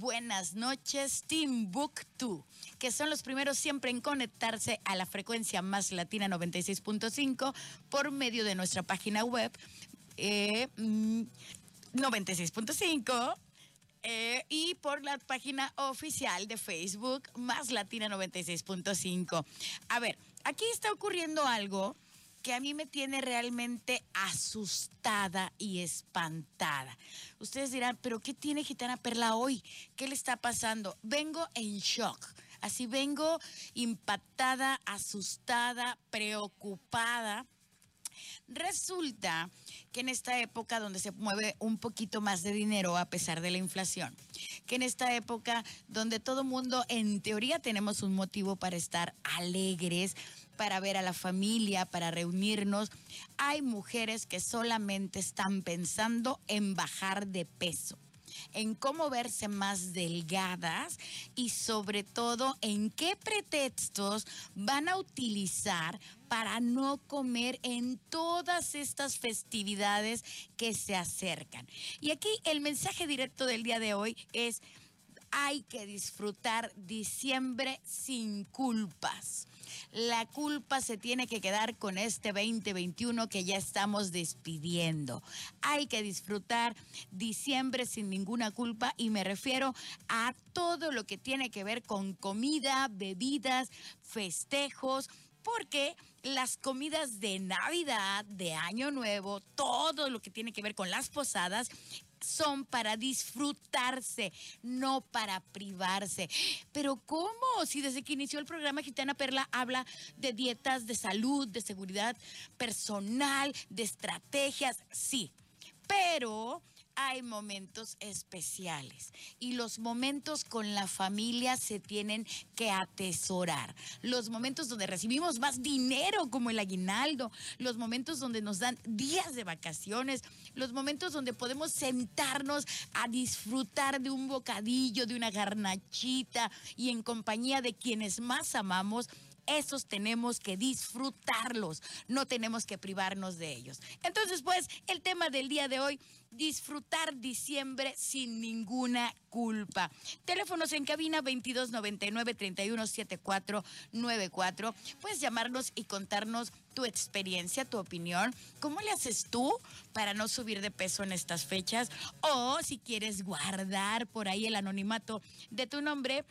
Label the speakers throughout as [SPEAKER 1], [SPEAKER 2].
[SPEAKER 1] buenas noches, Timbuktu, que son los primeros siempre en conectarse a la frecuencia más latina 96.5 por medio de nuestra página web eh, 96.5 mm, eh, y por la página oficial de Facebook más latina 96.5. A ver, aquí está ocurriendo algo que a mí me tiene realmente asustada y espantada. Ustedes dirán, pero ¿qué tiene Gitana Perla hoy? ¿Qué le está pasando? Vengo en shock. Así vengo impactada, asustada, preocupada. Resulta que en esta época donde se mueve un poquito más de dinero a pesar de la inflación, que en esta época donde todo mundo en teoría tenemos un motivo para estar alegres, para ver a la familia, para reunirnos. Hay mujeres que solamente están pensando en bajar de peso en cómo verse más delgadas y sobre todo en qué pretextos van a utilizar para no comer en todas estas festividades que se acercan. Y aquí el mensaje directo del día de hoy es, hay que disfrutar diciembre sin culpas. La culpa se tiene que quedar con este 2021 que ya estamos despidiendo. Hay que disfrutar diciembre sin ninguna culpa y me refiero a todo lo que tiene que ver con comida, bebidas, festejos, porque las comidas de Navidad, de Año Nuevo, todo lo que tiene que ver con las posadas, son para disfrutarse, no para privarse. Pero ¿cómo? Si desde que inició el programa Gitana Perla habla de dietas, de salud, de seguridad personal, de estrategias, sí. Pero hay momentos especiales y los momentos con la familia se tienen que atesorar. Los momentos donde recibimos más dinero como el aguinaldo, los momentos donde nos dan días de vacaciones, los momentos donde podemos sentarnos a disfrutar de un bocadillo, de una garnachita y en compañía de quienes más amamos esos tenemos que disfrutarlos, no tenemos que privarnos de ellos. Entonces, pues, el tema del día de hoy, disfrutar diciembre sin ninguna culpa. Teléfonos en cabina 2299 317494. Puedes llamarnos y contarnos tu experiencia, tu opinión. ¿Cómo le haces tú para no subir de peso en estas fechas? O si quieres guardar por ahí el anonimato de tu nombre,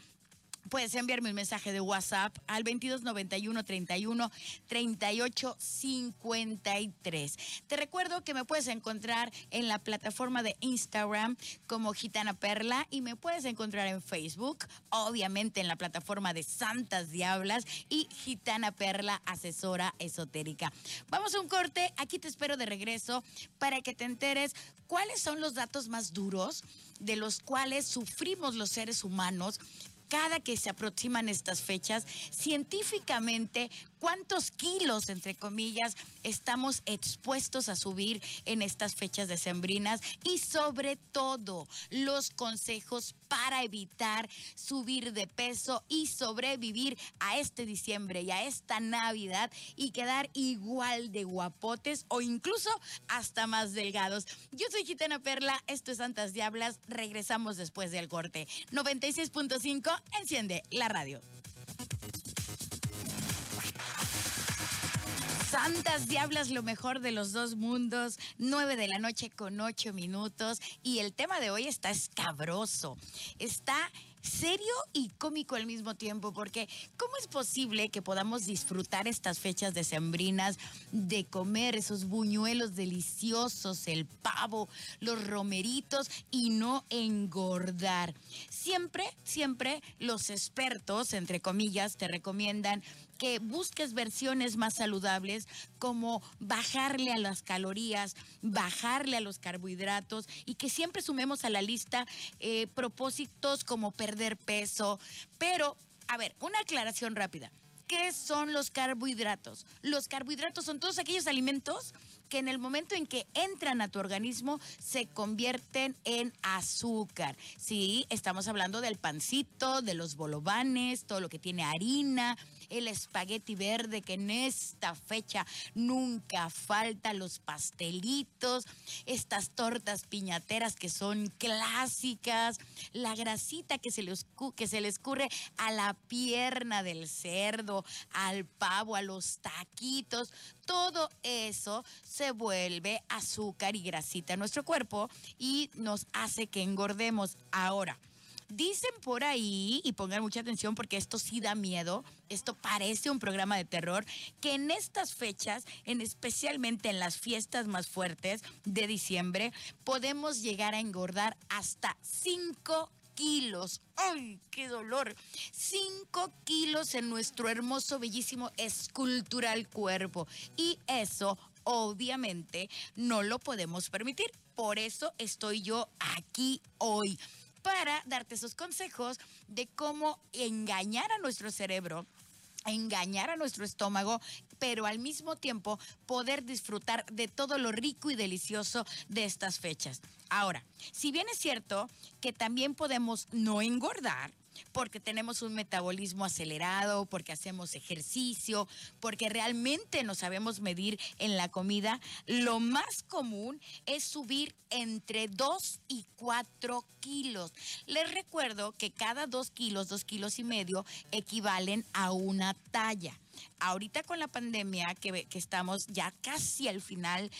[SPEAKER 1] Puedes enviarme un mensaje de WhatsApp al 2291 31 38 53. Te recuerdo que me puedes encontrar en la plataforma de Instagram como Gitana Perla y me puedes encontrar en Facebook, obviamente en la plataforma de Santas Diablas y Gitana Perla, asesora esotérica. Vamos a un corte, aquí te espero de regreso para que te enteres cuáles son los datos más duros de los cuales sufrimos los seres humanos cada que se aproximan estas fechas, científicamente, cuántos kilos, entre comillas, estamos expuestos a subir en estas fechas decembrinas y sobre todo los consejos para evitar subir de peso y sobrevivir a este diciembre y a esta Navidad y quedar igual de guapotes o incluso hasta más delgados. Yo soy Gitana Perla, esto es Santas Diablas, regresamos después del corte. 96.5, enciende la radio. Santas Diablas, lo mejor de los dos mundos, 9 de la noche con 8 minutos. Y el tema de hoy está escabroso, está serio y cómico al mismo tiempo, porque ¿cómo es posible que podamos disfrutar estas fechas decembrinas de comer esos buñuelos deliciosos, el pavo, los romeritos y no engordar? Siempre, siempre los expertos, entre comillas, te recomiendan que busques versiones más saludables como bajarle a las calorías, bajarle a los carbohidratos y que siempre sumemos a la lista eh, propósitos como perder peso. Pero, a ver, una aclaración rápida. ¿Qué son los carbohidratos? Los carbohidratos son todos aquellos alimentos que en el momento en que entran a tu organismo se convierten en azúcar. Sí, estamos hablando del pancito, de los bolovanes, todo lo que tiene harina, el espagueti verde, que en esta fecha nunca falta, los pastelitos, estas tortas piñateras que son clásicas, la grasita que se le, que se le escurre a la pierna del cerdo, al pavo, a los taquitos, todo eso se vuelve azúcar y grasita en nuestro cuerpo y nos hace que engordemos. Ahora, Dicen por ahí, y pongan mucha atención porque esto sí da miedo, esto parece un programa de terror, que en estas fechas, en especialmente en las fiestas más fuertes de diciembre, podemos llegar a engordar hasta 5 kilos. ¡Ay, qué dolor! 5 kilos en nuestro hermoso, bellísimo, escultural cuerpo. Y eso obviamente no lo podemos permitir. Por eso estoy yo aquí hoy para darte esos consejos de cómo engañar a nuestro cerebro engañar a nuestro estómago, pero al mismo tiempo poder disfrutar de todo lo rico y delicioso de estas fechas. Ahora, si bien es cierto que también podemos no engordar, porque tenemos un metabolismo acelerado, porque hacemos ejercicio, porque realmente no sabemos medir en la comida, lo más común es subir entre 2 y 4 kilos. Les recuerdo que cada 2 kilos, 2 kilos y medio equivalen a una talla. Ahorita con la pandemia que, que estamos ya casi al final,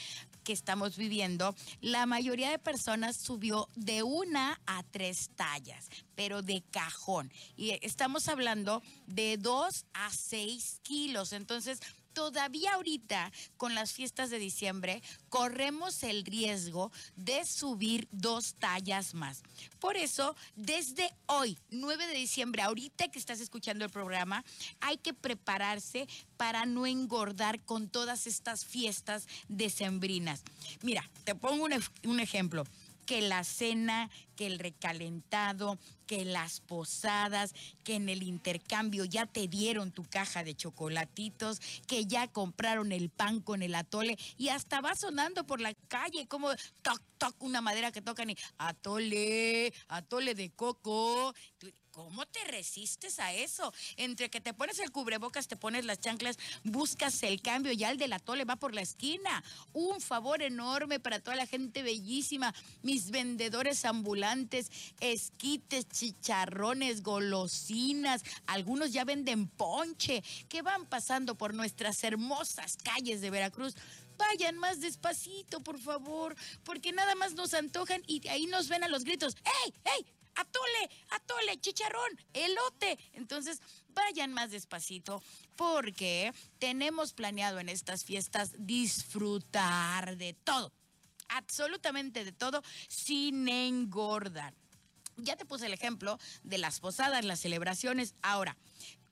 [SPEAKER 1] estamos viviendo, la mayoría de personas subió de una a tres tallas, pero de cajón. Y estamos hablando de dos a seis kilos. Entonces, todavía ahorita con las fiestas de diciembre corremos el riesgo de subir dos tallas más. Por eso, desde hoy, 9 de diciembre, ahorita que estás escuchando el programa, hay que prepararse para no engordar con todas estas fiestas decembrinas. Mira, te pongo un, un ejemplo que la cena, que el recalentado, que las posadas, que en el intercambio ya te dieron tu caja de chocolatitos, que ya compraron el pan con el atole y hasta va sonando por la calle como toc, toc, una madera que tocan y atole, atole de coco. ¿Cómo te resistes a eso? Entre que te pones el cubrebocas, te pones las chanclas, buscas el cambio, ya el del atole va por la esquina. Un favor enorme para toda la gente bellísima, mis vendedores ambulantes, esquites, chicharrones, golosinas, algunos ya venden ponche, que van pasando por nuestras hermosas calles de Veracruz vayan más despacito, por favor, porque nada más nos antojan y ahí nos ven a los gritos. ¡Ey, ey! Atole, atole, chicharrón, elote. Entonces, vayan más despacito porque tenemos planeado en estas fiestas disfrutar de todo, absolutamente de todo, sin engordar. Ya te puse el ejemplo de las posadas, las celebraciones. Ahora,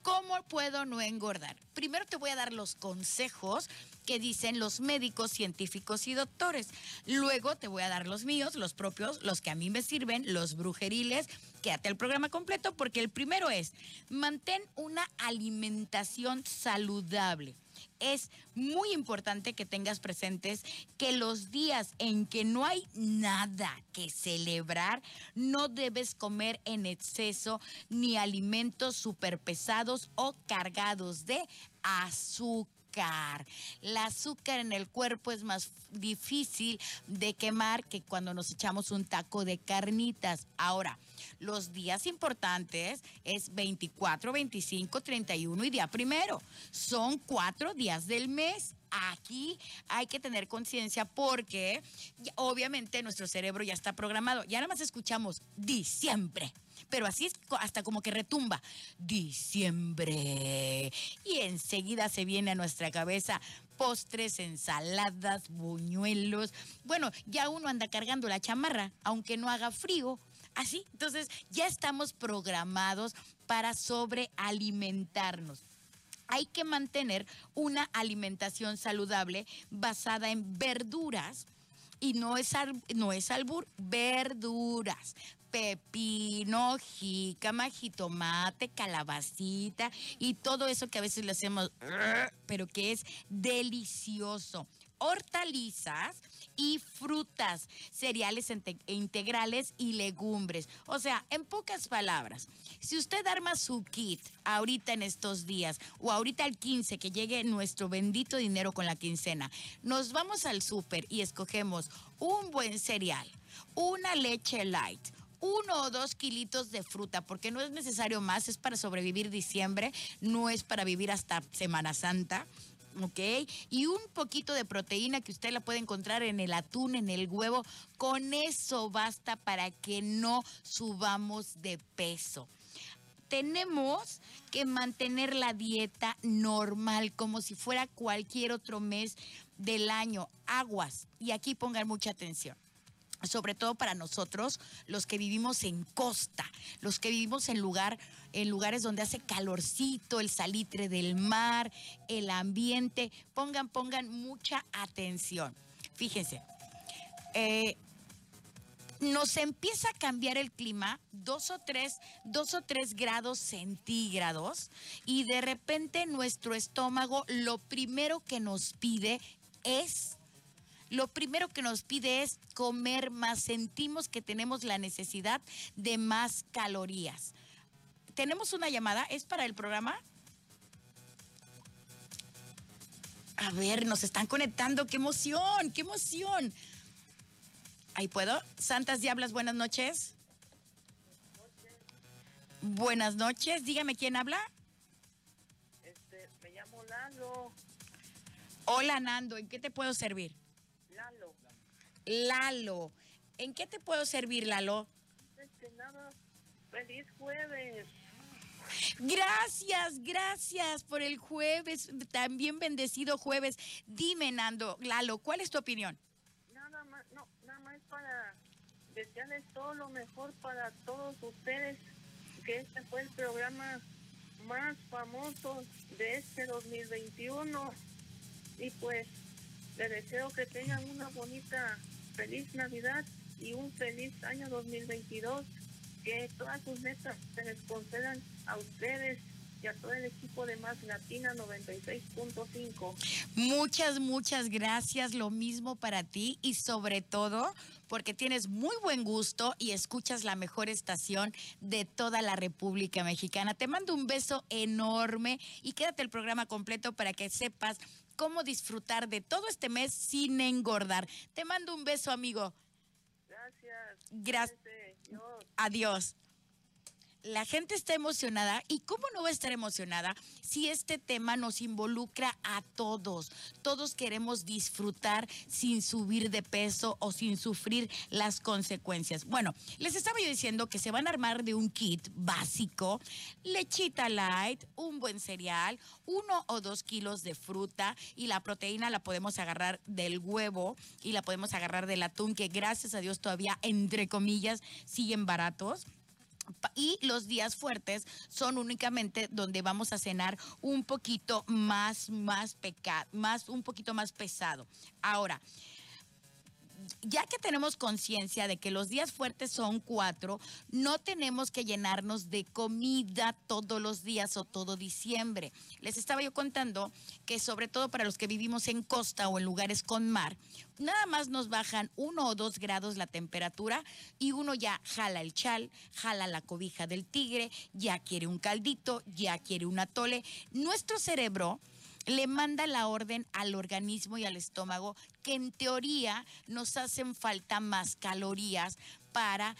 [SPEAKER 1] ¿cómo puedo no engordar? Primero te voy a dar los consejos que dicen los médicos, científicos y doctores. Luego te voy a dar los míos, los propios, los que a mí me sirven, los brujeriles. Quédate el programa completo porque el primero es, mantén una alimentación saludable es muy importante que tengas presentes que los días en que no hay nada que celebrar, no debes comer en exceso ni alimentos superpesados o cargados de azúcar el azúcar en el cuerpo es más difícil de quemar que cuando nos echamos un taco de carnitas. Ahora, los días importantes es 24, 25, 31 y día primero. Son cuatro días del mes. Aquí hay que tener conciencia porque obviamente nuestro cerebro ya está programado. Ya nada más escuchamos diciembre pero así es hasta como que retumba. Diciembre. Y enseguida se viene a nuestra cabeza postres, ensaladas, buñuelos. Bueno, ya uno anda cargando la chamarra, aunque no haga frío. Así, entonces ya estamos programados para sobrealimentarnos hay que mantener una alimentación saludable basada en verduras y no es, no es albur, verduras pepino, jícama, jitomate, calabacita y todo eso que a veces le hacemos, pero que es delicioso. hortalizas y frutas, cereales integrales y legumbres. O sea, en pocas palabras, si usted arma su kit ahorita en estos días o ahorita al 15 que llegue nuestro bendito dinero con la quincena, nos vamos al súper y escogemos un buen cereal, una leche light, uno o dos kilitos de fruta, porque no es necesario más, es para sobrevivir diciembre, no es para vivir hasta Semana Santa. ¿ok? Y un poquito de proteína que usted la puede encontrar en el atún, en el huevo. Con eso basta para que no subamos de peso. Tenemos que mantener la dieta normal, como si fuera cualquier otro mes del año. Aguas. Y aquí pongan mucha atención sobre todo para nosotros, los que vivimos en costa, los que vivimos en lugar, en lugares donde hace calorcito, el salitre del mar, el ambiente. Pongan, pongan mucha atención. Fíjense, eh, nos empieza a cambiar el clima dos o tres, dos o tres grados centígrados y de repente nuestro estómago lo primero que nos pide es lo primero que nos pide es comer más. Sentimos que tenemos la necesidad de más calorías. Tenemos una llamada, ¿es para el programa? A ver, nos están conectando, qué emoción, qué emoción. Ahí puedo. Santas Diablas, buenas noches. Buenas noches, dígame quién habla.
[SPEAKER 2] Este, me llamo Lalo.
[SPEAKER 1] Hola Nando, ¿en qué te puedo servir? Lalo. ¿En qué te puedo servir, Lalo?
[SPEAKER 2] nada, feliz jueves.
[SPEAKER 1] Gracias, gracias por el jueves, también bendecido jueves. Dime, Nando, Lalo, ¿cuál es tu opinión?
[SPEAKER 2] Nada más, no, nada más para desearles todo lo mejor para todos ustedes, que este fue el programa más famoso de este 2021. Y pues, les deseo que tengan una bonita feliz Navidad y un feliz año 2022. Que todas sus metas se les concedan a ustedes y a todo el equipo de Más Latina 96.5.
[SPEAKER 1] Muchas, muchas gracias. Lo mismo para ti y sobre todo porque tienes muy buen gusto y escuchas la mejor estación de toda la República Mexicana. Te mando un beso enorme y quédate el programa completo para que sepas cómo disfrutar de todo este mes sin engordar. Te mando un beso, amigo.
[SPEAKER 2] Gracias.
[SPEAKER 1] Gracias. Adiós la gente está emocionada y cómo no va a estar emocionada si este tema nos involucra a todos. Todos queremos disfrutar sin subir de peso o sin sufrir las consecuencias. Bueno, les estaba yo diciendo que se van a armar de un kit básico, lechita light, un buen cereal, uno o dos kilos de fruta y la proteína la podemos agarrar del huevo y la podemos agarrar del atún que gracias a Dios todavía entre comillas siguen baratos y los días fuertes son únicamente donde vamos a cenar un poquito más, más pecado, más, un poquito más pesado. Ahora, ya que tenemos conciencia de que los días fuertes son cuatro, no tenemos que llenarnos de comida todos los días o todo diciembre. Les estaba yo contando que sobre todo para los que vivimos en costa o en lugares con mar, nada más nos bajan uno o dos grados la temperatura y uno ya jala el chal, jala la cobija del tigre, ya quiere un caldito, ya quiere un atole. Nuestro cerebro le manda la orden al organismo y al estómago que en teoría nos hacen falta más calorías para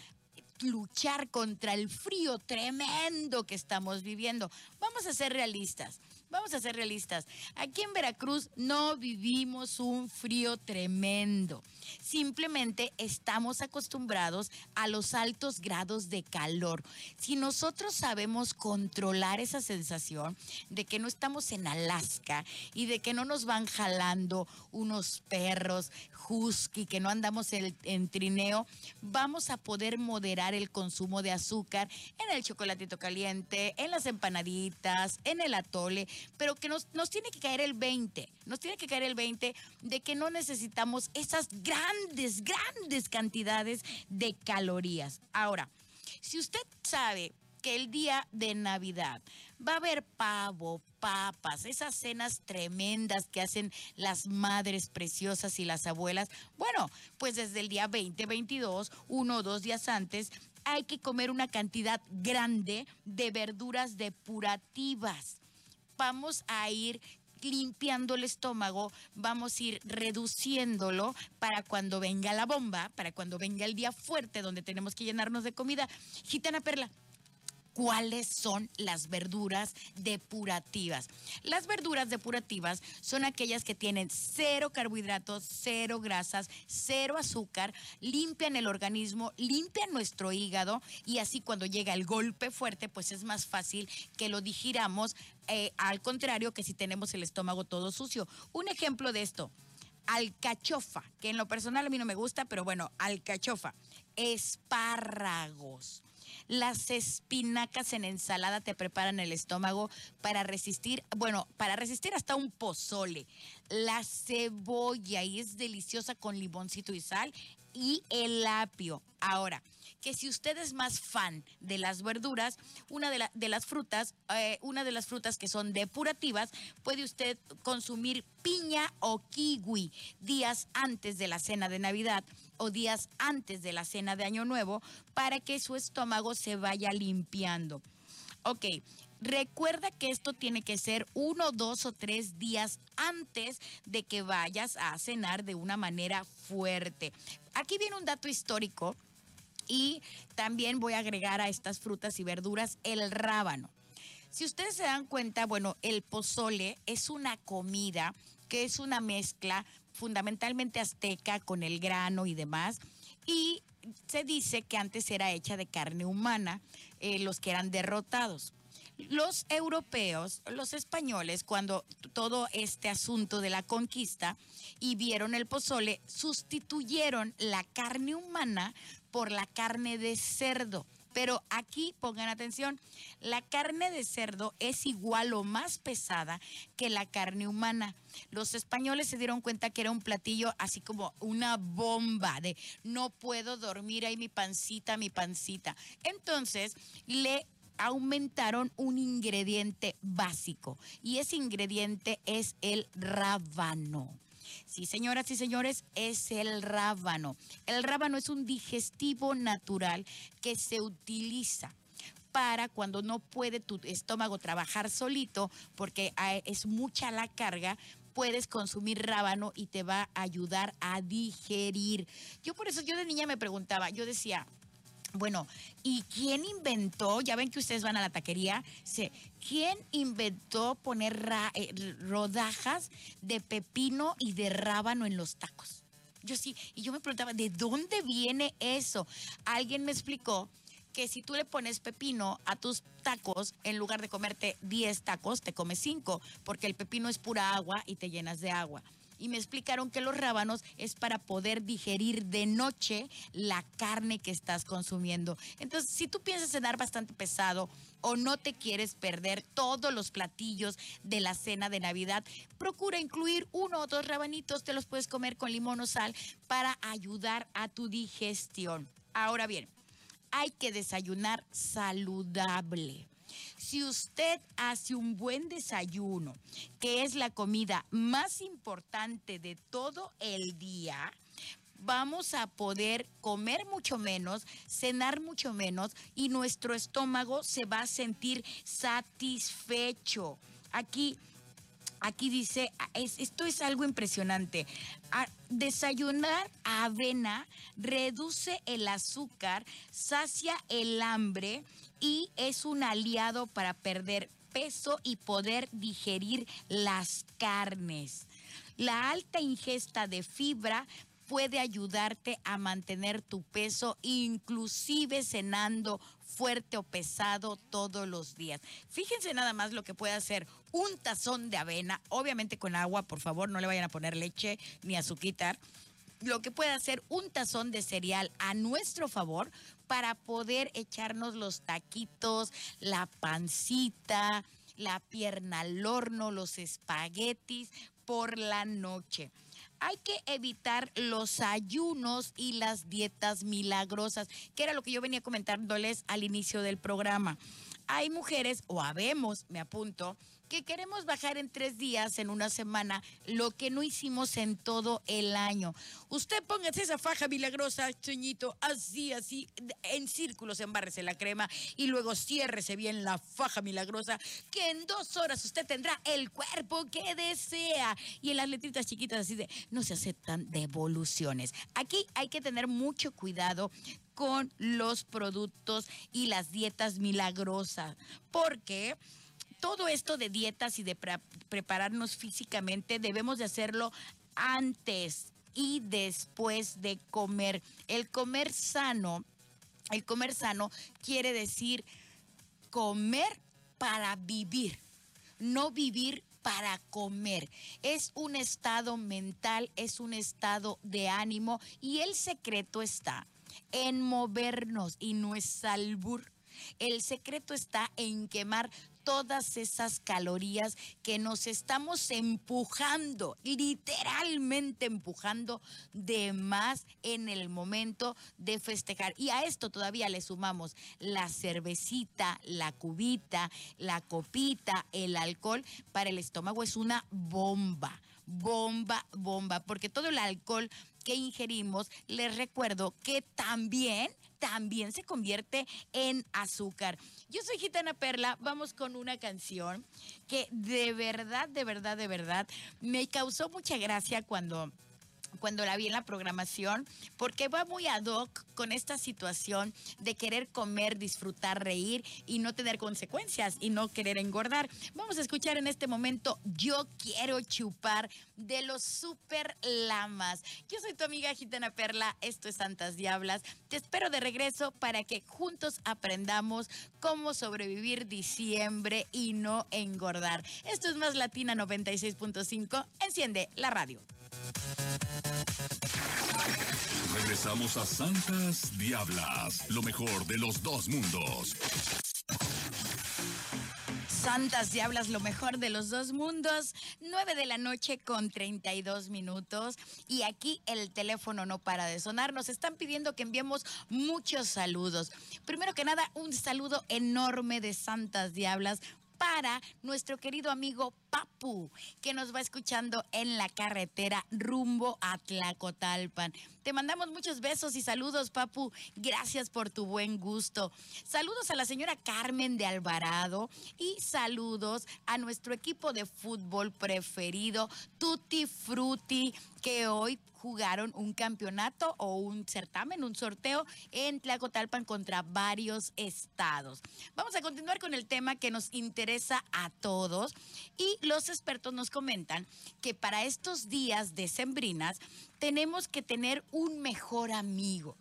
[SPEAKER 1] luchar contra el frío tremendo que estamos viviendo. Vamos a ser realistas. Vamos a ser realistas. Aquí en Veracruz no vivimos un frío tremendo. Simplemente estamos acostumbrados a los altos grados de calor. Si nosotros sabemos controlar esa sensación de que no estamos en Alaska y de que no nos van jalando unos perros husky, que no andamos en, trineo, vamos a poder moderar el consumo de azúcar en el chocolatito caliente, en las empanaditas, en el atole, pero que nos, nos tiene que caer el 20, nos tiene que caer el 20 de que no necesitamos esas grandes, grandes cantidades de calorías. Ahora, si usted sabe que el día de Navidad Va a haber pavo, papas, esas cenas tremendas que hacen las madres preciosas y las abuelas. Bueno, pues desde el día 20, 22, uno o dos días antes, hay que comer una cantidad grande de verduras depurativas. Vamos a ir limpiando el estómago, vamos a ir reduciéndolo para cuando venga la bomba, para cuando venga el día fuerte donde tenemos que llenarnos de comida. Gitana Perla, cuáles son las verduras depurativas. Las verduras depurativas son aquellas que tienen cero carbohidratos, cero grasas, cero azúcar, limpian el organismo, limpian nuestro hígado y así cuando llega el golpe fuerte, pues es más fácil que lo digiramos, eh, al contrario que si tenemos el estómago todo sucio. Un ejemplo de esto alcachofa, que en lo personal a mí no me gusta, pero bueno, alcachofa, espárragos, las espinacas en ensalada te preparan el estómago para resistir, bueno, para resistir hasta un pozole. La cebolla y es deliciosa con limoncito y sal y el apio. Ahora, que si usted es más fan de las verduras, una de, las frutas, eh, una de las frutas que son depurativas, puede usted consumir piña o kiwi días antes de la cena de Navidad o días antes de la cena de Año Nuevo para que su estómago se vaya limpiando. Ok, recuerda que esto tiene que ser uno, dos o tres días antes de que vayas a cenar de una manera fuerte. Aquí viene un dato histórico y también voy a agregar a estas frutas y verduras el rábano. Si ustedes se dan cuenta, bueno, el pozole es una comida que es una mezcla fundamentalmente azteca con el grano y demás. Y se dice que antes era hecha de carne humana, eh, los que eran derrotados. Los europeos, los españoles, cuando todo este asunto de la conquista y vieron el pozole, sustituyeron la carne humana por la carne de cerdo. Pero aquí pongan atención, la carne de cerdo es igual o más pesada que la carne humana. Los españoles se dieron cuenta que era un platillo así como una bomba de no puedo dormir ahí mi pancita, mi pancita. Entonces le aumentaron un ingrediente básico y ese ingrediente es el rábano. Sí, señoras y señores, es el rábano. El rábano es un digestivo natural que se utiliza para cuando no puede tu estómago trabajar solito porque ah, es mucha la carga, puedes consumir rábano y te va a ayudar a digerir. Yo por eso, yo de niña me preguntaba, yo decía, bueno, ¿y quién inventó? Ya ven que ustedes van a la taquería. ¿Quién inventó poner eh, rodajas de pepino y de rábano en los tacos? Yo sí, y yo me preguntaba, ¿de dónde viene eso? Alguien me explicó que si tú le pones pepino a tus tacos, en lugar de comerte 10 tacos, te comes 5, porque el pepino es pura agua y te llenas de agua y me explicaron que los rábanos es para poder digerir de noche la carne que estás consumiendo. Entonces, si tú piensas cenar bastante pesado o no te quieres perder todos los platillos de la cena de Navidad, procura incluir uno o dos rabanitos, te los puedes comer con limón o sal para ayudar a tu digestión. Ahora bien, hay que desayunar saludable. Si usted hace un buen desayuno, que es la comida más importante de todo el día, vamos a poder comer mucho menos, cenar mucho menos y nuestro estómago se va a sentir satisfecho. Aquí aquí dice, esto es algo impresionante. desayunar avena reduce el azúcar, sacia el hambre y es un aliado para perder peso y poder digerir las carnes. La alta ingesta de fibra puede ayudarte a mantener tu peso, inclusive cenando fuerte o pesado todos los días. Fíjense nada más lo que puede hacer un tazón de avena, obviamente con agua, por favor, no le vayan a poner leche ni azúcar. Lo que puede hacer un tazón de cereal a nuestro favor para poder echarnos los taquitos, la pancita, la pierna al horno, los espaguetis por la noche. Hay que evitar los ayunos y las dietas milagrosas, que era lo que yo venía comentándoles al inicio del programa. Hay mujeres, o habemos, me apunto, que queremos bajar en tres días, en una semana, lo que no hicimos en todo el año. Usted póngase esa faja milagrosa, choñito, así, así, en círculos, embárrese la crema y luego ciérrese bien la faja milagrosa, que en dos horas usted tendrá el cuerpo que desea. Y en las letritas chiquitas así de, no se aceptan devoluciones. Aquí hay que tener mucho cuidado con los productos y las dietas milagrosas, porque todo esto de dietas y de prepararnos físicamente debemos de hacerlo antes y después de comer. El comer sano, el comer sano quiere decir comer para vivir, no vivir para comer. Es un estado mental, es un estado de ánimo y el secreto está en movernos y no es albur. El secreto está en quemar todas esas calorías que nos estamos empujando, literalmente empujando de más en el momento de festejar. Y a esto todavía le sumamos la cervecita, la cubita, la copita, el alcohol. Para el estómago es una bomba bomba, bomba, porque todo el alcohol que ingerimos, les recuerdo que también también se convierte en azúcar. Yo soy Gitana Perla, vamos con una canción que de verdad, de verdad, de verdad me causó mucha gracia cuando cuando la vi en la programación, porque va muy ad hoc con esta situación de querer comer, disfrutar, reír y no tener consecuencias y no querer engordar. Vamos a escuchar en este momento Yo quiero chupar de los super lamas. Yo soy tu amiga Gitana Perla, esto es Santas Diablas. Te espero de regreso para que juntos aprendamos cómo sobrevivir diciembre y no engordar. Esto es Más Latina 96.5. Enciende la radio.
[SPEAKER 3] Regresamos a Santas Diablas, lo mejor de los dos mundos.
[SPEAKER 1] Santas Diablas, lo mejor de los dos mundos. 9 de la noche con 32 minutos. Y aquí el teléfono no para de sonar. Nos están pidiendo que enviemos muchos saludos. Primero que nada, un saludo enorme de Santas Diablas para nuestro querido amigo Papu, que nos va escuchando en la carretera rumbo a Tlacotalpan. Te mandamos muchos besos y saludos, Papu. Gracias por tu buen gusto. Saludos a la señora Carmen de Alvarado y saludos a nuestro equipo de fútbol preferido, Tutti Frutti, que hoy jugaron un campeonato o un certamen, un sorteo en Tlacotalpan contra varios estados. Vamos a continuar con el tema que nos interesa a todos y los expertos nos comentan que para estos días de sembrinas tenemos que tener un mejor amigo.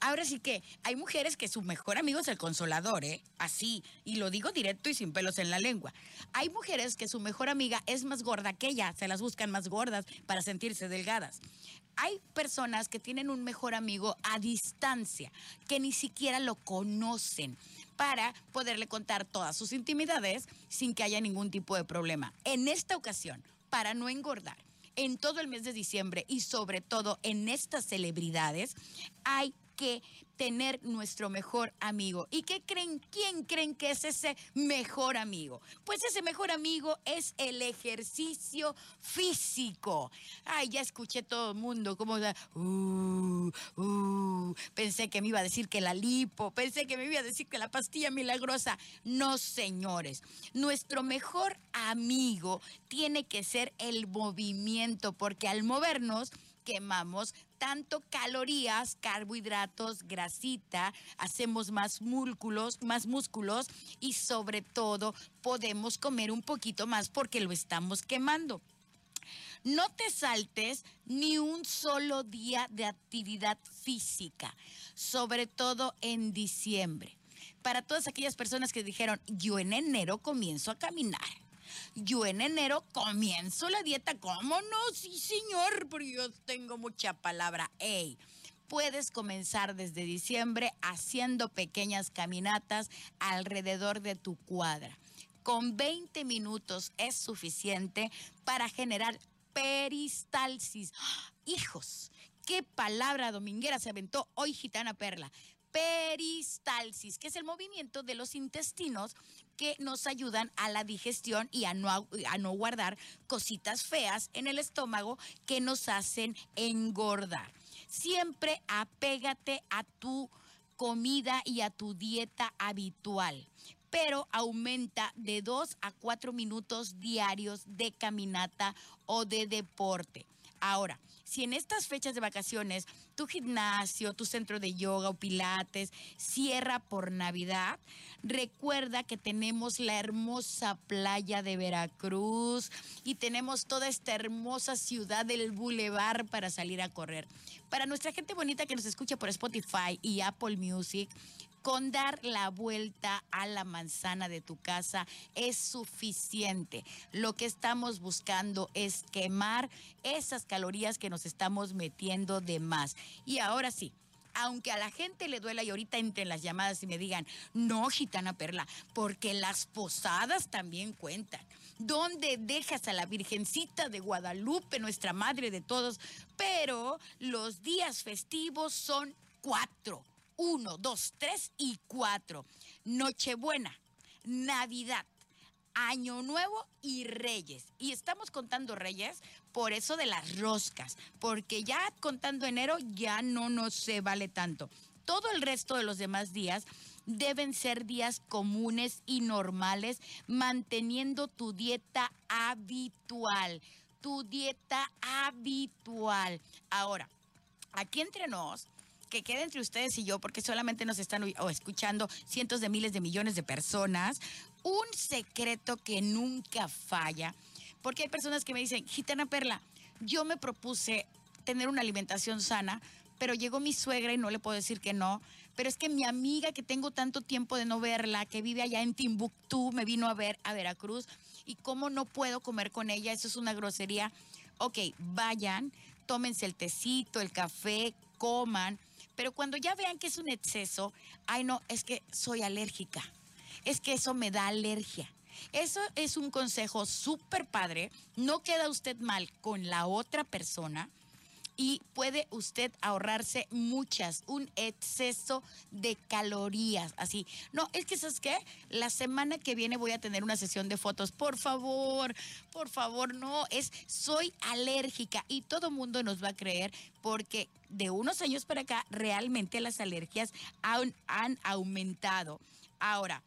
[SPEAKER 1] Ahora sí que hay mujeres que su mejor amigo es el consolador, ¿eh? Así, y lo digo directo y sin pelos en la lengua. Hay mujeres que su mejor amiga es más gorda que ella, se las buscan más gordas para sentirse delgadas. Hay personas que tienen un mejor amigo a distancia, que ni siquiera lo conocen para poderle contar todas sus intimidades sin que haya ningún tipo de problema. En esta ocasión, para no engordar, en todo el mes de diciembre y sobre todo en estas celebridades, hay que tener nuestro mejor amigo. ¿Y qué creen? ¿Quién creen que es ese mejor amigo? Pues ese mejor amigo es el ejercicio físico. Ay, ya escuché todo el mundo como, uh, uh, pensé que me iba a decir que la lipo, pensé que me iba a decir que la pastilla milagrosa. No, señores, nuestro mejor amigo tiene que ser el movimiento, porque al movernos quemamos tanto calorías, carbohidratos, grasita, hacemos más músculos, más músculos y sobre todo podemos comer un poquito más porque lo estamos quemando. No te saltes ni un solo día de actividad física, sobre todo en diciembre. Para todas aquellas personas que dijeron, yo en enero comienzo a caminar yo en enero comienzo la dieta. ¿Cómo no? Sí, señor, porque yo tengo mucha palabra. Ey puedes comenzar desde diciembre haciendo pequeñas caminatas alrededor de tu cuadra. Con 20 minutos es suficiente para generar peristalsis. Hijos, qué palabra dominguera se aventó hoy Gitana Perla peristalsis, que es el movimiento de los intestinos que nos ayudan a la digestión y a no, a no guardar cositas feas en el estómago que nos hacen engordar. Siempre apégate a tu comida y a tu dieta habitual pero aumenta de 2 a 4 minutos diarios de caminata o de deporte. Ahora, si en estas fechas de vacaciones tu gimnasio, tu centro de yoga o pilates cierra por Navidad, recuerda que tenemos la hermosa playa de Veracruz y tenemos toda esta hermosa ciudad del Boulevard para salir a correr. Para nuestra gente bonita que nos escucha por Spotify y Apple Music, con dar la vuelta a la manzana de tu casa es suficiente. Lo que estamos buscando es quemar esas calorías que nos estamos metiendo de más. Y ahora sí, aunque a la gente le duela y ahorita entren las llamadas y me digan, no, gitana perla, porque las posadas también cuentan. ¿Dónde dejas a la Virgencita de Guadalupe, nuestra madre de todos? Pero los días festivos son cuatro. Uno, dos, tres y cuatro. Nochebuena, Navidad, Año Nuevo y Reyes. Y estamos contando Reyes por eso de las roscas, porque ya contando enero ya no nos se vale tanto. Todo el resto de los demás días deben ser días comunes y normales, manteniendo tu dieta habitual. Tu dieta habitual. Ahora, aquí entre nos, que quede entre ustedes y yo, porque solamente nos están o escuchando cientos de miles de millones de personas, un secreto que nunca falla, porque hay personas que me dicen, Gitana Perla, yo me propuse tener una alimentación sana, pero llegó mi suegra y no le puedo decir que no. Pero es que mi amiga que tengo tanto tiempo de no verla, que vive allá en Timbuktu, me vino a ver a Veracruz. ¿Y cómo no puedo comer con ella? Eso es una grosería. Ok, vayan, tómense el tecito, el café, coman, pero cuando ya vean que es un exceso, ay no, es que soy alérgica, es que eso me da alergia. Eso es un consejo súper padre, no queda usted mal con la otra persona, y puede usted ahorrarse muchas, un exceso de calorías. Así, no, es que ¿sabes qué? La semana que viene voy a tener una sesión de fotos. Por favor, por favor, no, es soy alérgica y todo mundo nos va a creer porque de unos años para acá realmente las alergias han, han aumentado. Ahora,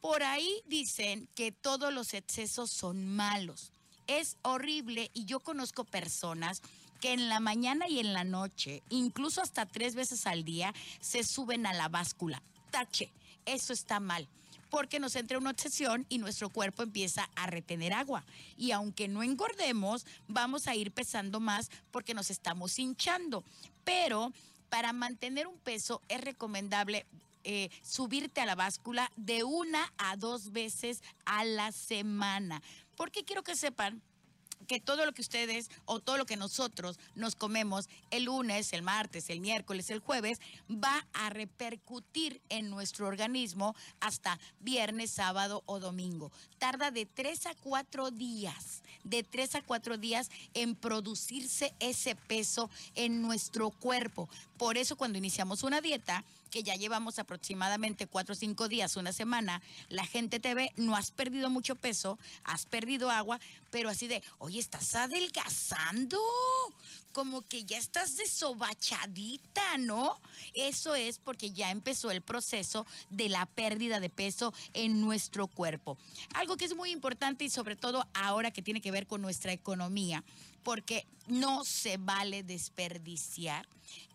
[SPEAKER 1] por ahí dicen que todos los excesos son malos. Es horrible y yo conozco personas que en la mañana y en la noche, incluso hasta tres veces al día, se suben a la báscula. Tache, eso está mal porque nos entra una obsesión y nuestro cuerpo empieza a retener agua. Y aunque no engordemos, vamos a ir pesando más porque nos estamos hinchando. Pero para mantener un peso es recomendable eh, subirte a la báscula de una a dos veces a la semana. Porque quiero que sepan que todo lo que ustedes o todo lo que nosotros nos comemos el lunes, el martes, el miércoles, el jueves, va a repercutir en nuestro organismo hasta viernes, sábado o domingo. Tarda de tres a cuatro días, de tres a cuatro días en producirse ese peso en nuestro cuerpo. Por eso cuando iniciamos una dieta, que ya llevamos aproximadamente cuatro o cinco días, una semana, la gente te ve, no has perdido mucho peso, has perdido agua, pero así de, oye, estás adelgazando, como que ya estás desobachadita, ¿no? Eso es porque ya empezó el proceso de la pérdida de peso en nuestro cuerpo. Algo que es muy importante y sobre todo ahora que tiene que ver con nuestra economía porque no se vale desperdiciar.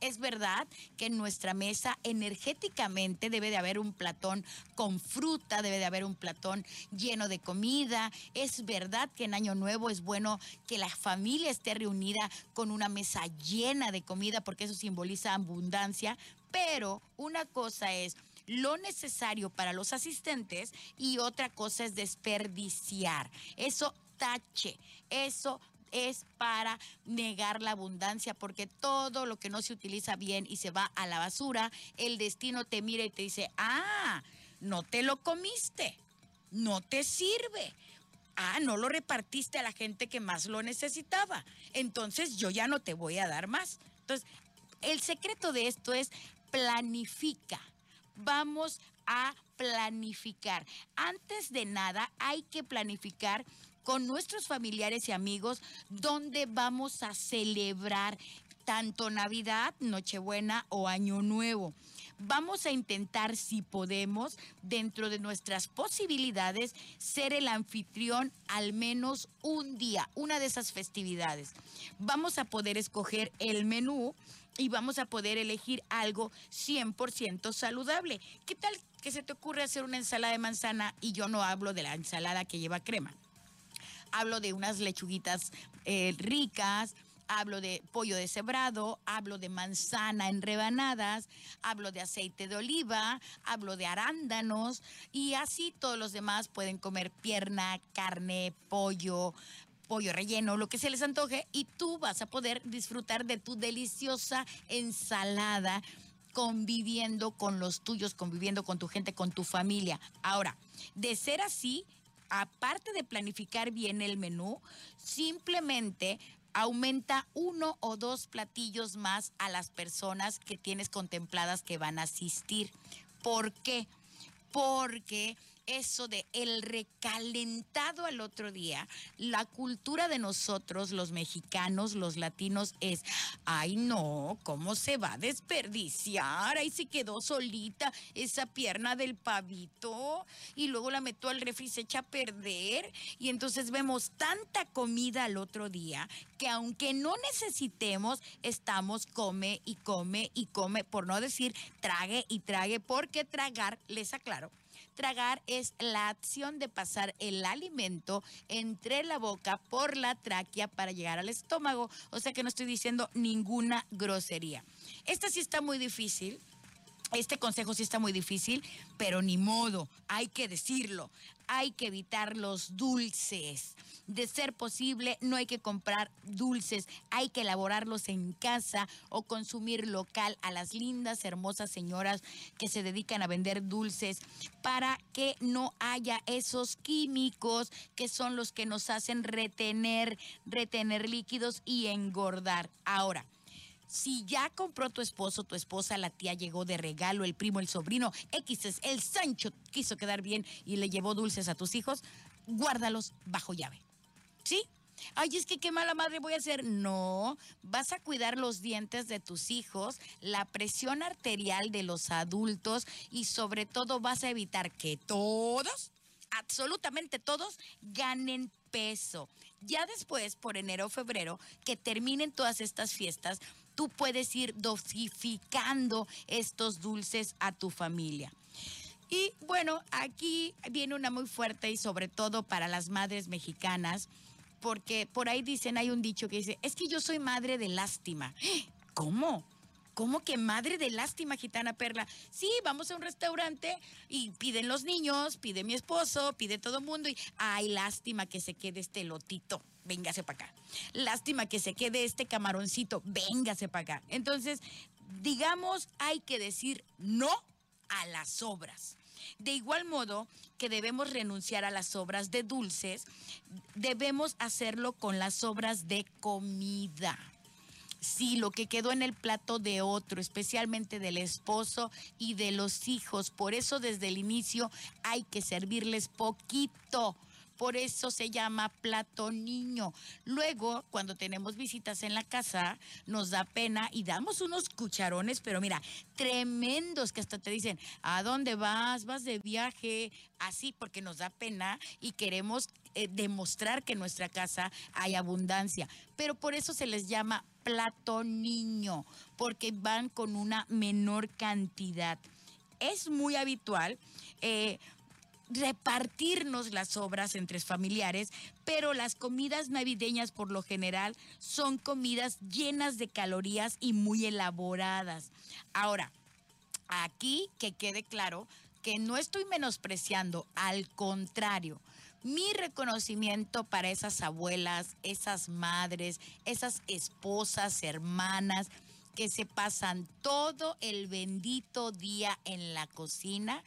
[SPEAKER 1] Es verdad que en nuestra mesa energéticamente debe de haber un platón con fruta, debe de haber un platón lleno de comida. Es verdad que en Año Nuevo es bueno que la familia esté reunida con una mesa llena de comida porque eso simboliza abundancia. Pero una cosa es lo necesario para los asistentes y otra cosa es desperdiciar. Eso tache, eso es para negar la abundancia, porque todo lo que no se utiliza bien y se va a la basura, el destino te mira y te dice, ah, no te lo comiste, no te sirve. Ah, no lo repartiste a la gente que más lo necesitaba. Entonces yo ya no te voy a dar más. Entonces, el secreto de esto es planifica. Vamos a planificar. Antes de nada, hay que planificar con nuestros familiares y amigos dónde vamos a celebrar tanto Navidad, Nochebuena o Año Nuevo. Vamos a intentar, si podemos, dentro de nuestras posibilidades, ser el anfitrión al menos un día, una de esas festividades. Vamos a poder escoger el menú y vamos a poder elegir algo 100% saludable. ¿Qué tal que se te ocurre hacer una ensalada de manzana y yo no hablo de la ensalada que lleva crema? Hablo de unas lechuguitas eh, ricas, hablo de pollo deshebrado, hablo de manzana en rebanadas, hablo de aceite de oliva, hablo de arándanos y así todos los demás pueden comer pierna, carne, pollo, pollo relleno, lo que se les antoje y tú vas a poder disfrutar de tu deliciosa ensalada conviviendo con los tuyos, conviviendo con tu gente, con tu familia. Ahora, de ser así, aparte de planificar bien el menú, simplemente aumenta uno o dos platillos más a las personas que tienes contempladas que van a asistir. ¿Por qué? Porque eso de el recalentado al otro día, la cultura de nosotros, los mexicanos, los latinos, es, ay no, ¿cómo se va a desperdiciar? Ahí se quedó solita esa pierna del pavito y luego la meto al refri y se echa a perder. Y entonces vemos tanta comida al otro día que aunque no necesitemos, estamos come y come y come, por no decir trague y trague, porque tragar, les aclaro, Tragar es la acción de pasar el alimento entre la boca por la tráquea para llegar al estómago. O sea que no estoy diciendo ninguna grosería. Esta sí está muy difícil. Este consejo sí está muy difícil, pero ni modo, hay que decirlo. Hay que evitar los dulces de ser posible, no hay que comprar dulces, hay que elaborarlos en casa o consumir local a las lindas, hermosas señoras que se dedican a vender dulces para que no haya esos químicos que son los que nos hacen retener, retener líquidos y engordar. Ahora, si ya compró tu esposo, tu esposa, la tía llegó de regalo, el primo, el sobrino, X es el Sancho quiso quedar bien y le llevó dulces a tus hijos, guárdalos bajo llave. ¿Sí? Ay, es que qué mala madre voy a hacer. No, vas a cuidar los dientes de tus hijos, la presión arterial de los adultos y sobre todo vas a evitar que todos, absolutamente todos, ganen peso. Ya después, por enero o febrero, que terminen todas estas fiestas, tú puedes ir dosificando estos dulces a tu familia. Y bueno, aquí viene una muy fuerte y sobre todo para las madres mexicanas porque por ahí dicen, hay un dicho que dice, es que yo soy madre de lástima. ¿Cómo? ¿Cómo que madre de lástima, gitana perla? Sí, vamos a un restaurante y piden los niños, pide mi esposo, pide todo el mundo y, ay, lástima que se quede este lotito, véngase para acá. Lástima que se quede este camaroncito, véngase para acá. Entonces, digamos, hay que decir no a las obras. De igual modo que debemos renunciar a las obras de dulces, debemos hacerlo con las obras de comida. Sí, lo que quedó en el plato de otro, especialmente del esposo y de los hijos. Por eso desde el inicio hay que servirles poquito por eso se llama plato niño. Luego, cuando tenemos visitas en la casa, nos da pena y damos unos cucharones, pero mira, tremendos que hasta te dicen, ¿a dónde vas? ¿Vas de viaje? Así, porque nos da pena y queremos eh, demostrar que en nuestra casa hay abundancia. Pero por eso se les llama plato niño, porque van con una menor cantidad. Es muy habitual. Eh, repartirnos las obras entre familiares, pero las comidas navideñas por lo general son comidas llenas de calorías y muy elaboradas. Ahora, aquí que quede claro que no estoy menospreciando, al contrario, mi reconocimiento para esas abuelas, esas madres, esas esposas, hermanas, que se pasan todo el bendito día en la cocina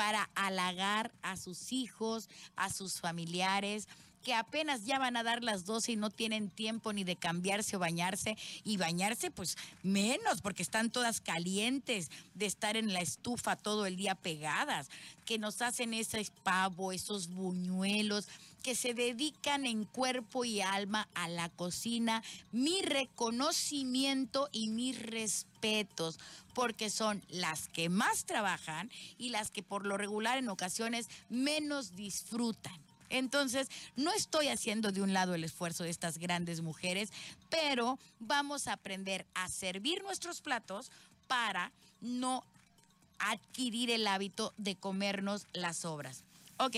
[SPEAKER 1] para halagar a sus hijos, a sus familiares, que apenas ya van a dar las 12 y no tienen tiempo ni de cambiarse o bañarse. Y bañarse, pues menos, porque están todas calientes de estar en la estufa todo el día pegadas, que nos hacen ese pavo, esos buñuelos que se dedican en cuerpo y alma a la cocina, mi reconocimiento y mis respetos, porque son las que más trabajan y las que por lo regular en ocasiones menos disfrutan. Entonces, no estoy haciendo de un lado el esfuerzo de estas grandes mujeres, pero vamos a aprender a servir nuestros platos para no adquirir el hábito de comernos las obras. Ok,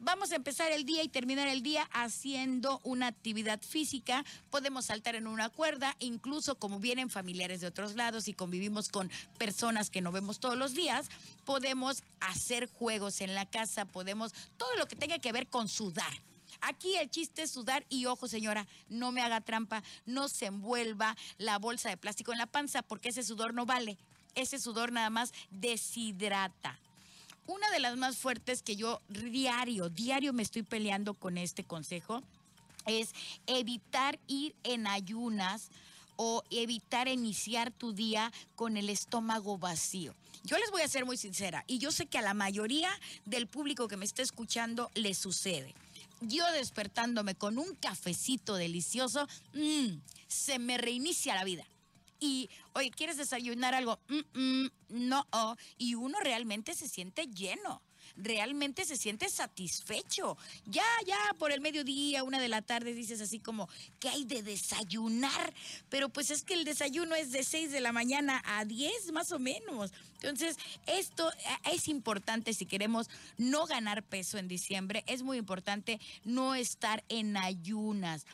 [SPEAKER 1] vamos a empezar el día y terminar el día haciendo una actividad física. Podemos saltar en una cuerda, incluso como vienen familiares de otros lados y convivimos con personas que no vemos todos los días, podemos hacer juegos en la casa, podemos todo lo que tenga que ver con sudar. Aquí el chiste es sudar y ojo señora, no me haga trampa, no se envuelva la bolsa de plástico en la panza porque ese sudor no vale. Ese sudor nada más deshidrata. Una de las más fuertes que yo diario, diario me estoy peleando con este consejo es evitar ir en ayunas o evitar iniciar tu día con el estómago vacío. Yo les voy a ser muy sincera y yo sé que a la mayoría del público que me está escuchando le sucede. Yo despertándome con un cafecito delicioso, mm, se me reinicia la vida y, oye, ¿quieres desayunar algo? No, y uno realmente se siente lleno realmente se siente satisfecho. Ya, ya por el mediodía, una de la tarde, dices así como, ¿qué hay de desayunar? Pero pues es que el desayuno es de 6 de la mañana a 10 más o menos. Entonces, esto eh, es importante si queremos no ganar peso en diciembre, es muy importante no estar en ayunas.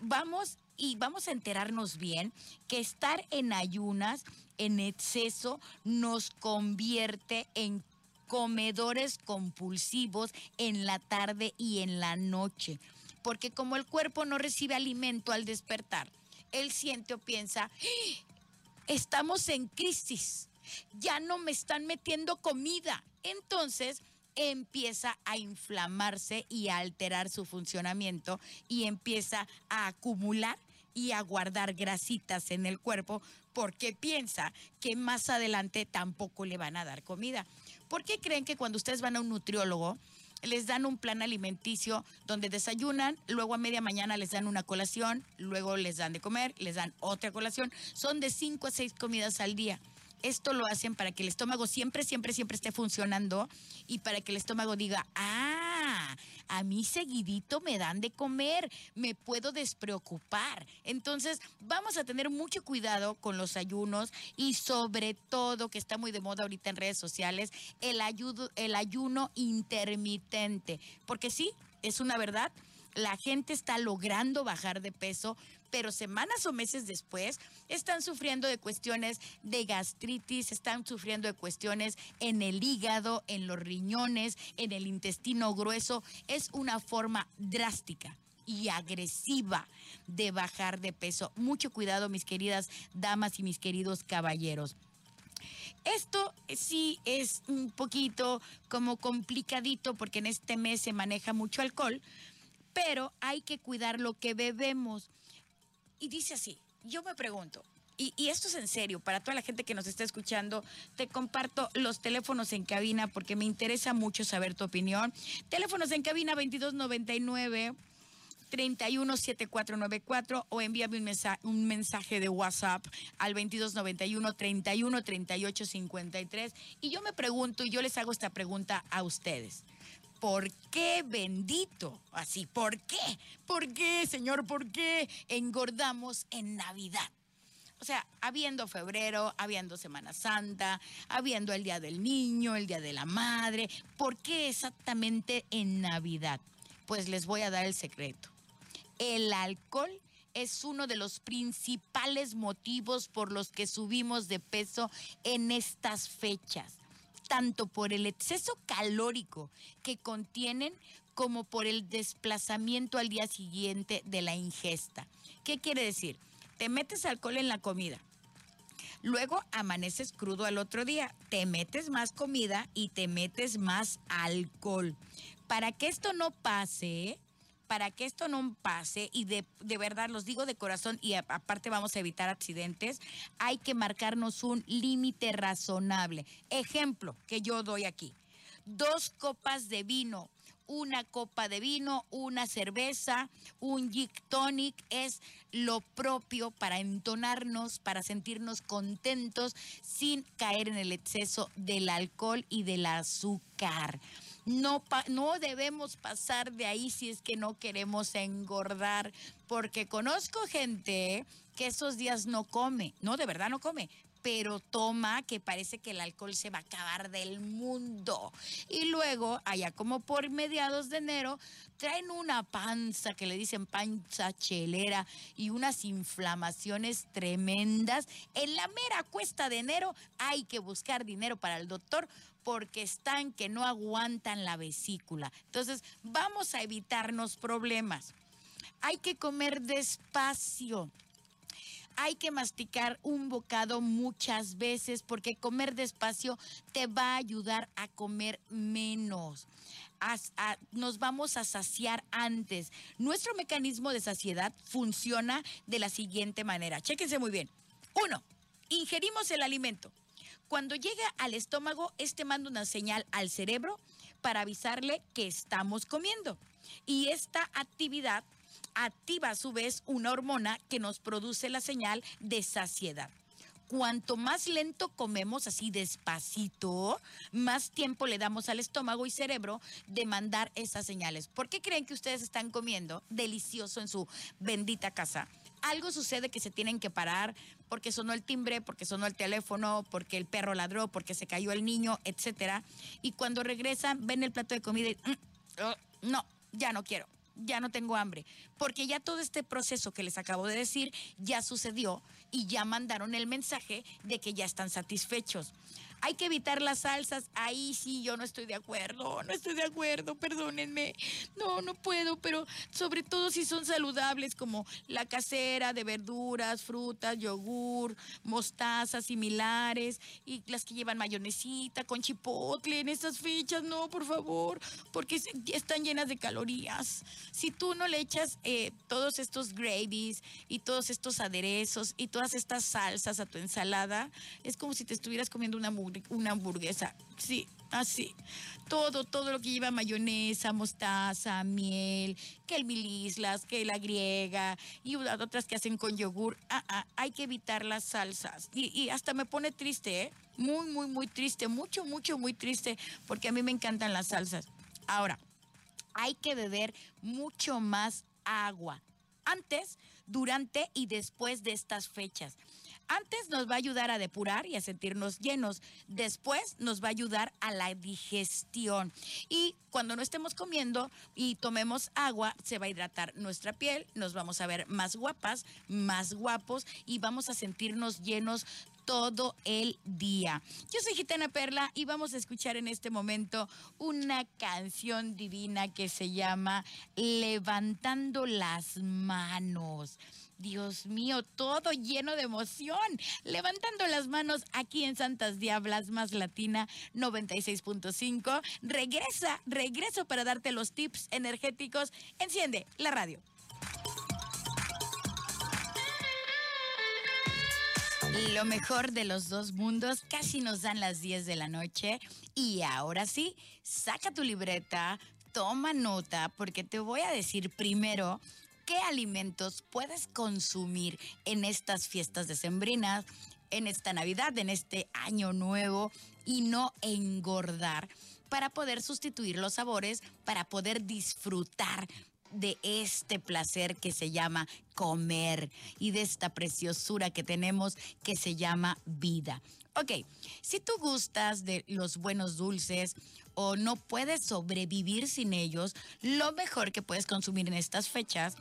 [SPEAKER 1] Vamos y vamos a enterarnos bien que estar en ayunas en exceso nos convierte en comedores compulsivos en la tarde y en la noche. Porque como el cuerpo no recibe alimento al despertar, él siente o piensa, ¡Ah! estamos en crisis, ya no me están metiendo comida. Entonces, empieza a inflamarse y a alterar su funcionamiento y empieza a acumular y a guardar grasitas en el cuerpo porque piensa que más adelante tampoco le van a dar comida. ¿Por qué creen que cuando ustedes van a un nutriólogo les dan un plan alimenticio donde desayunan, luego a media mañana les dan una colación, luego les dan de comer, les dan otra colación? Son de cinco a seis comidas al día. Esto lo hacen para que el estómago siempre, siempre, siempre esté funcionando y para que el estómago diga, ah, a mí seguidito me dan de comer, me puedo despreocupar. Entonces, vamos a tener mucho cuidado con los ayunos y sobre todo, que está muy de moda ahorita en redes sociales, el, el ayuno intermitente. Porque sí, es una verdad la gente está logrando bajar de peso, pero semanas o meses después están sufriendo de cuestiones de gastritis, están sufriendo de cuestiones en el hígado, en los riñones, en el intestino grueso. Es una forma drástica y agresiva de bajar de peso. Mucho cuidado, mis queridas damas y mis queridos caballeros. Esto sí es un poquito como complicadito porque en este mes se maneja mucho alcohol, pero hay que cuidar lo que bebemos. Y dice así, yo me pregunto, y, esto es en serio, para toda la gente que nos está escuchando, te comparto los teléfonos en cabina porque me interesa mucho saber tu opinión. Teléfonos en cabina 2299. 317494 o envíame un mensaje, de WhatsApp al 2291 313853 y yo me pregunto y yo les hago esta pregunta a ustedes. ¿Por qué bendito? Así, ¿por qué? ¿Por qué, Señor? ¿Por qué engordamos en Navidad? O sea, habiendo febrero, habiendo Semana Santa, habiendo el Día del Niño, el Día de la Madre, ¿por qué exactamente en Navidad? Pues les voy a dar el secreto. El alcohol es uno de los principales motivos por los que subimos de peso en estas fechas tanto por el exceso calórico que contienen como por el desplazamiento al día siguiente de la ingesta. ¿Qué quiere decir? Te metes alcohol en la comida. Luego amaneces crudo al otro día, te metes más comida y te metes más alcohol. Para que esto no pase, para que esto no pase, y de, de verdad los digo de corazón, y aparte vamos a evitar accidentes, hay que marcarnos un límite razonable. Ejemplo que yo doy aquí. Dos copas de vino, una copa de vino, una cerveza, un gin tonic es lo propio para entonarnos, para sentirnos contentos sin caer en el exceso del alcohol y del azúcar. No, no debemos pasar de ahí si es que no queremos engordar, porque conozco gente que esos días no come, no, de verdad no come, pero toma que parece que el alcohol se va a acabar del mundo. Y luego, allá como por mediados de enero, traen una panza que le dicen panza chelera y unas inflamaciones tremendas. En la mera cuesta de enero hay que buscar dinero para el doctor porque están que no aguantan la vesícula. Entonces, vamos a evitarnos problemas. Hay que comer despacio hay que masticar un bocado muchas veces porque comer despacio te va a ayudar a comer menos. Nos vamos a saciar antes. Nuestro mecanismo de saciedad funciona de la siguiente manera. Chéquense muy bien. Uno, ingerimos el alimento. Cuando llega al estómago, este manda una señal al cerebro para avisarle que estamos comiendo. Y esta actividad activa a su vez una hormona que nos produce la señal de saciedad. Cuanto más lento comemos así despacito, más tiempo le damos al estómago y cerebro de mandar esas señales. ¿Por qué creen que ustedes están comiendo delicioso en su bendita casa? Algo sucede que se tienen que parar porque sonó el timbre, porque sonó el teléfono, porque el perro ladró, porque se cayó el niño, etcétera. Y cuando regresan, ven el plato de comida y "Mm, oh, no, ya no quiero ya no tengo hambre, porque ya todo este proceso que les acabo de decir ya sucedió y ya mandaron el mensaje de que ya están satisfechos. Hay que evitar las salsas, ahí sí yo no estoy de acuerdo, no estoy de acuerdo, perdónenme. No, no puedo, pero sobre todo si son saludables como la casera de verduras, frutas, yogur, mostazas similares y las que llevan mayonesita con chipotle en estas fechas, no, por favor, porque están llenas de calorías. Si tú no le echas eh, todos estos gravies y todos estos aderezos y todas estas salsas a tu ensalada, es como si te estuvieras comiendo una, hamburg- una hamburguesa. Sí, así. Todo, todo lo que lleva mayonesa, mostaza, miel, que el mil islas, que la griega y otras que hacen con yogur. Ah, ah, hay que evitar las salsas. Y, y hasta me pone triste, ¿eh? Muy, muy, muy triste. Mucho, mucho, muy triste porque a mí me encantan las salsas. Ahora, hay que beber mucho más agua. Antes, durante y después de estas fechas. Antes nos va a ayudar a depurar y a sentirnos llenos. Después nos va a ayudar a la digestión. Y cuando no estemos comiendo y tomemos agua, se va a hidratar nuestra piel, nos vamos a ver más guapas, más guapos y vamos a sentirnos llenos todo el día. Yo soy Gitana Perla y vamos a escuchar en este momento una canción divina que se llama Levantando las manos. Dios mío, todo lleno de emoción. Levantando las manos aquí en Santas Diablas más Latina 96.5. Regresa, regreso para darte los tips energéticos. Enciende la radio. Lo mejor de los dos mundos casi nos dan las 10 de la noche y ahora sí, saca tu libreta, toma nota porque te voy a decir primero qué alimentos puedes consumir en estas fiestas decembrinas, en esta Navidad, en este año nuevo y no engordar para poder sustituir los sabores, para poder disfrutar de este placer que se llama comer y de esta preciosura que tenemos que se llama vida. Ok, si tú gustas de los buenos dulces o no puedes sobrevivir sin ellos, lo mejor que puedes consumir en estas fechas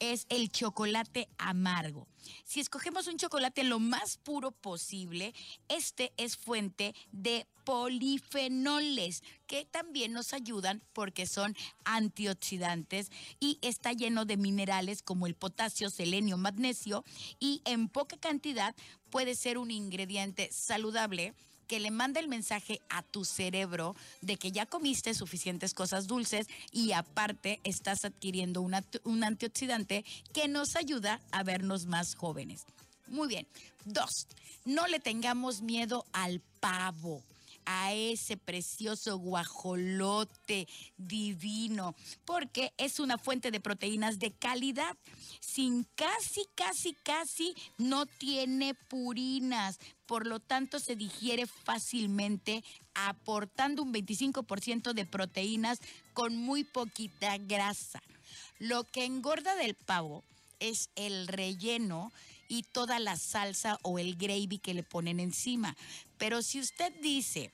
[SPEAKER 1] es el chocolate amargo. Si escogemos un chocolate lo más puro posible, este es fuente de polifenoles que también nos ayudan porque son antioxidantes y está lleno de minerales como el potasio, selenio, magnesio y en poca cantidad puede ser un ingrediente saludable que le manda el mensaje a tu cerebro de que ya comiste suficientes cosas dulces y aparte estás adquiriendo un antioxidante que nos ayuda a vernos más jóvenes. Muy bien. Dos, no le tengamos miedo al pavo a ese precioso guajolote divino, porque es una fuente de proteínas de calidad. Sin casi, casi, casi no tiene purinas, por lo tanto se digiere fácilmente, aportando un 25% de proteínas con muy poquita grasa. Lo que engorda del pavo es el relleno y toda la salsa o el gravy que le ponen encima. Pero si usted dice,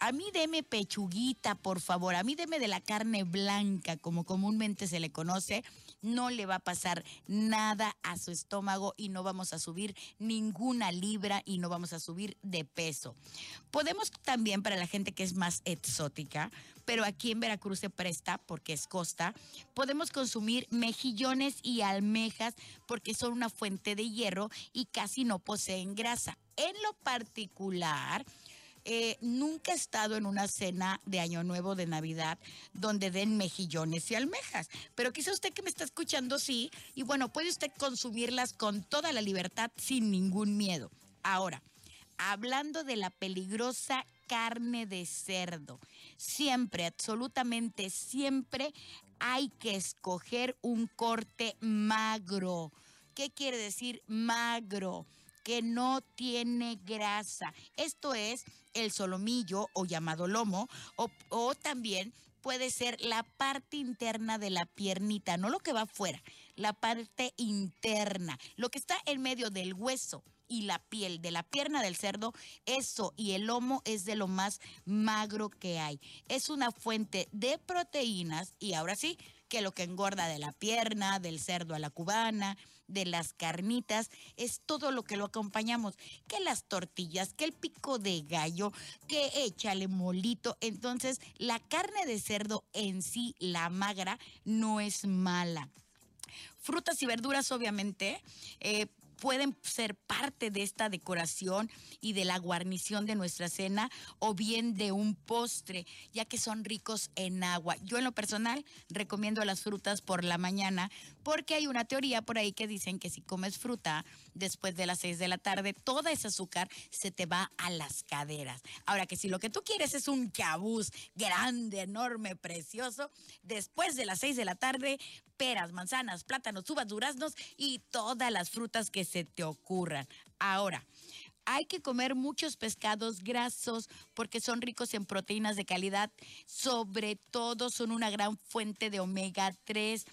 [SPEAKER 1] a mí deme pechuguita, por favor, a mí deme de la carne blanca, como comúnmente se le conoce, no le va a pasar nada a su estómago y no vamos a subir ninguna libra y no vamos a subir de peso. Podemos también para la gente que es más exótica, pero aquí en Veracruz se presta porque es costa, podemos consumir mejillones y almejas porque son una fuente de hierro y casi no poseen grasa. En lo particular, eh, nunca he estado en una cena de Año Nuevo, de Navidad, donde den mejillones y almejas. Pero quizá usted que me está escuchando, sí. Y bueno, puede usted consumirlas con toda la libertad, sin ningún miedo. Ahora, hablando de la peligrosa carne de cerdo, siempre, absolutamente siempre, hay que escoger un corte magro. ¿Qué quiere decir magro? Que no tiene grasa. Esto es el solomillo o llamado lomo o, también puede ser la parte interna de la piernita, no lo que va afuera, la parte interna, lo que está en medio del hueso y la piel de la pierna del cerdo, eso y el lomo es de lo más magro que hay. Es una fuente de proteínas y ahora sí, que lo que engorda de la pierna, del cerdo a la cubana, de las carnitas, es todo lo que lo acompañamos, que las tortillas, que el pico de gallo, que échale molito. Entonces, la carne de cerdo en sí, la magra, no es mala. Frutas y verduras, obviamente, eh, pueden ser parte de esta decoración y de la guarnición de nuestra cena o bien de un postre, ya que son ricos en agua. Yo en lo personal recomiendo las frutas por la mañana porque hay una teoría por ahí que dicen que si comes fruta después de las 6 de la tarde, toda ese azúcar se te va a las caderas. Ahora que si lo que tú quieres es un cabús grande, enorme, precioso, después de las 6 de la tarde, peras, manzanas, plátanos, uvas, duraznos y todas las frutas que se te ocurran. Ahora, hay que comer muchos pescados grasos porque son ricos en proteínas de calidad, sobre todo son una gran fuente de omega 3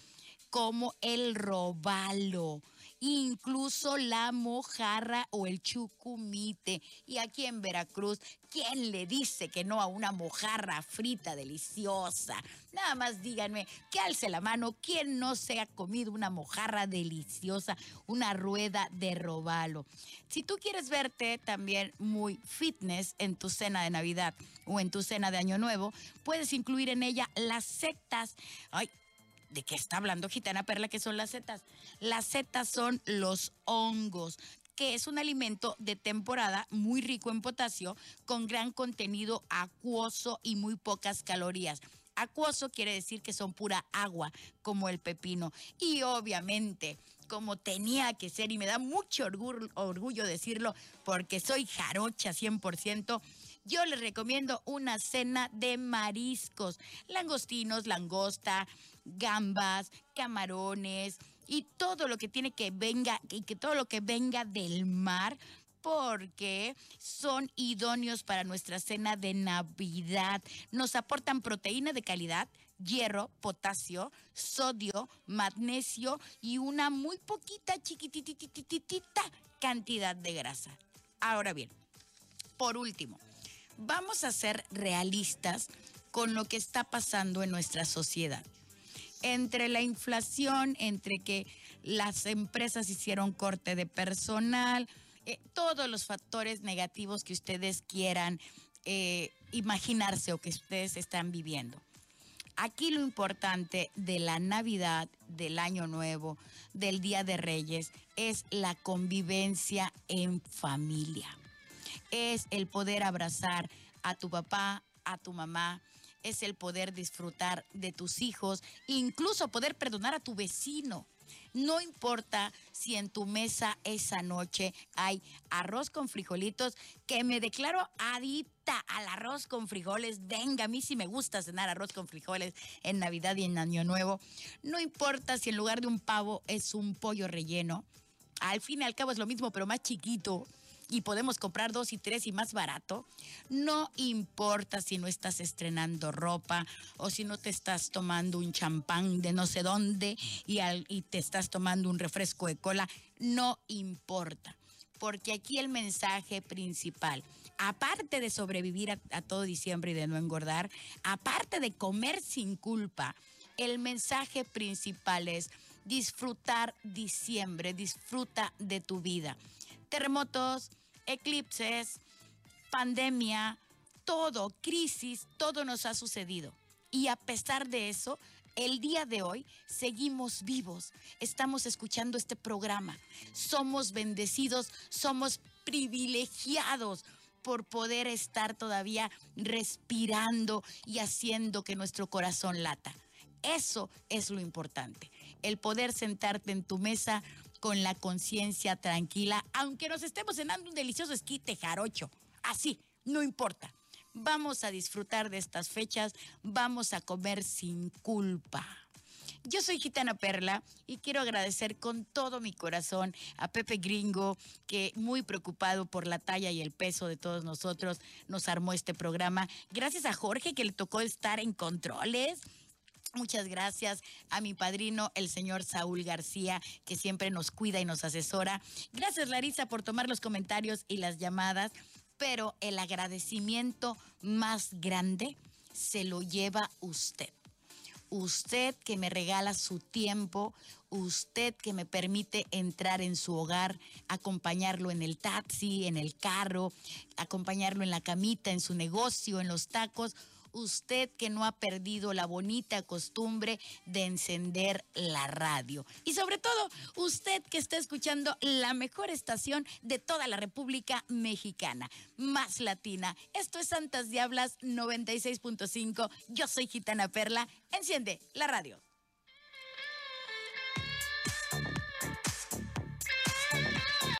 [SPEAKER 1] como el robalo, incluso la mojarra o el chucumite. Y aquí en Veracruz, ¿quién le dice que no a una mojarra frita deliciosa? Nada más díganme, que alce la mano, ¿quién no se ha comido una mojarra deliciosa, una rueda de robalo? Si tú quieres verte también muy fitness en tu cena de Navidad o en tu cena de Año Nuevo, puedes incluir en ella las setas. Ay, ¿De qué está hablando Gitana Perla? ¿Qué son las setas? Las setas son los hongos que es un alimento de temporada muy rico en potasio, con gran contenido acuoso y muy pocas calorías. Acuoso quiere decir que son pura agua, como el pepino. Y obviamente, como tenía que ser, y me da mucho orgullo, orgullo decirlo, porque soy jarocha 100%, yo les recomiendo una cena de mariscos, langostinos, langosta, gambas, camarones y todo lo que tiene que venga y que todo lo que venga del mar porque son idóneos para nuestra cena de Navidad. Nos aportan proteína de calidad, hierro, potasio, sodio, magnesio y una muy poquita, chiquititititita cantidad de grasa. Ahora bien, por último, vamos a ser realistas con lo que está pasando en nuestra sociedad. Entre la inflación, entre que las empresas hicieron corte de personal, eh, todos los factores negativos que ustedes quieran eh, imaginarse o que ustedes están viviendo. Aquí lo importante de la Navidad, del Año Nuevo, del Día de Reyes, es la convivencia en familia. es el poder abrazar a tu papá, a tu mamá, es el poder disfrutar de tus hijos, incluso poder perdonar a tu vecino. No importa si en tu mesa esa noche hay arroz con frijolitos, que me declaro adicta al arroz con frijoles. Venga, a mí sí me gusta cenar arroz con frijoles en Navidad y en Año Nuevo. No importa si en lugar de un pavo es un pollo relleno. Al fin y al cabo es lo mismo, pero más chiquito y podemos comprar dos y tres y más barato, no importa si no estás estrenando ropa o si no te estás tomando un champán de no sé dónde y, te estás tomando un refresco de cola, no importa. Porque aquí el mensaje principal, aparte de sobrevivir a, a todo diciembre y de no engordar, aparte de comer sin culpa, el mensaje principal es disfrutar diciembre, disfruta de tu vida. Terremotos, eclipses, pandemia, todo, crisis, todo nos ha sucedido. Y a pesar de eso, el día de hoy seguimos vivos, estamos escuchando este programa, somos bendecidos, somos privilegiados por poder estar todavía respirando y haciendo que nuestro corazón lata. Eso es lo importante, el poder sentarte en tu mesa con la conciencia tranquila, aunque nos estemos cenando un delicioso esquite jarocho. Así, no importa. Vamos a disfrutar de estas fechas, vamos a comer sin culpa. Yo soy Gitana Perla y quiero agradecer con todo mi corazón a Pepe Gringo, que muy preocupado por la talla y el peso de todos nosotros nos armó este programa. Gracias a Jorge que le tocó estar en controles Muchas gracias a mi padrino, el señor Saúl García, que siempre nos cuida y nos asesora. Gracias, Larisa, por tomar los comentarios y las llamadas. Pero el agradecimiento más grande se lo lleva usted. Usted que me regala su tiempo, usted que me permite entrar en su hogar, acompañarlo en el taxi, en el carro, acompañarlo en la camita, en su negocio, en los tacos usted que no ha perdido la bonita costumbre de encender la radio. Y sobre todo, usted que está escuchando la mejor estación de toda la República Mexicana, más latina. Esto es Santas Diablas 96.5. Yo soy Gitana Perla. Enciende la radio.